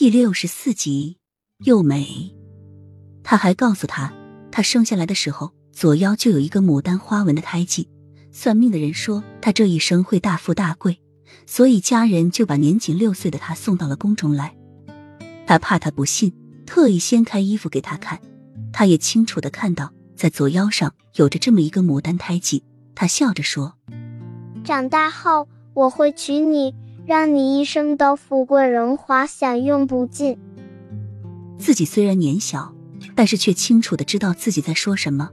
第六十四集，又美。他还告诉他，他生下来的时候左腰就有一个牡丹花纹的胎记，算命的人说他这一生会大富大贵，所以家人就把年仅六岁的他送到了宫中来。他怕他不信，特意掀开衣服给他看，他也清楚的看到在左腰上有着这么一个牡丹胎记。他笑着说：“长大后我会娶你。”让你一生都富贵荣华，享用不尽。自己虽然年小，但是却清楚的知道自己在说什么。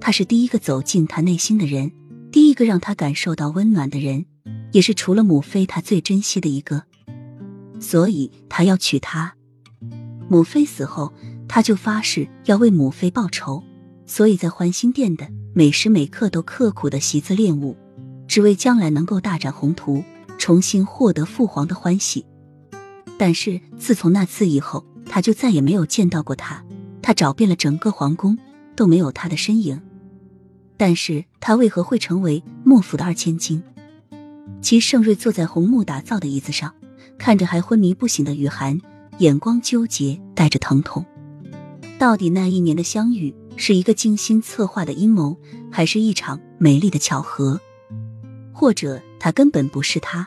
他是第一个走进他内心的人，第一个让他感受到温暖的人，也是除了母妃他最珍惜的一个。所以他要娶她。母妃死后，他就发誓要为母妃报仇，所以在环心殿的每时每刻都刻苦的习字练武，只为将来能够大展宏图。重新获得父皇的欢喜，但是自从那次以后，他就再也没有见到过他。他找遍了整个皇宫，都没有他的身影。但是他为何会成为莫府的二千金？齐盛瑞坐在红木打造的椅子上，看着还昏迷不醒的雨涵，眼光纠结，带着疼痛。到底那一年的相遇是一个精心策划的阴谋，还是一场美丽的巧合？或者他根本不是他。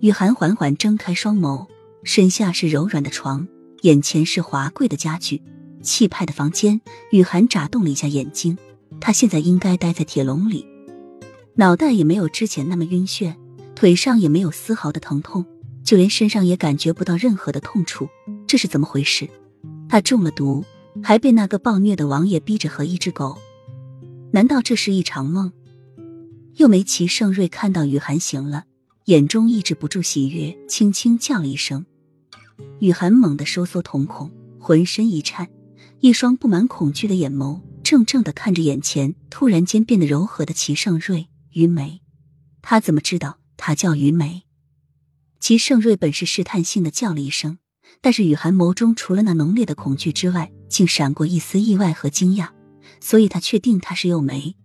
雨涵缓缓睁开双眸，身下是柔软的床，眼前是华贵的家具、气派的房间。雨涵眨动了一下眼睛，他现在应该待在铁笼里，脑袋也没有之前那么晕眩，腿上也没有丝毫的疼痛，就连身上也感觉不到任何的痛处。这是怎么回事？他中了毒，还被那个暴虐的王爷逼着和一只狗？难道这是一场梦？又没齐盛瑞看到雨涵醒了，眼中抑制不住喜悦，轻轻叫了一声。雨涵猛地收缩瞳孔，浑身一颤，一双布满恐惧的眼眸怔怔的看着眼前突然间变得柔和的齐盛瑞。于梅，他怎么知道他叫于梅？齐盛瑞本是试探性的叫了一声，但是雨涵眸中除了那浓烈的恐惧之外，竟闪过一丝意外和惊讶，所以他确定他是幼梅。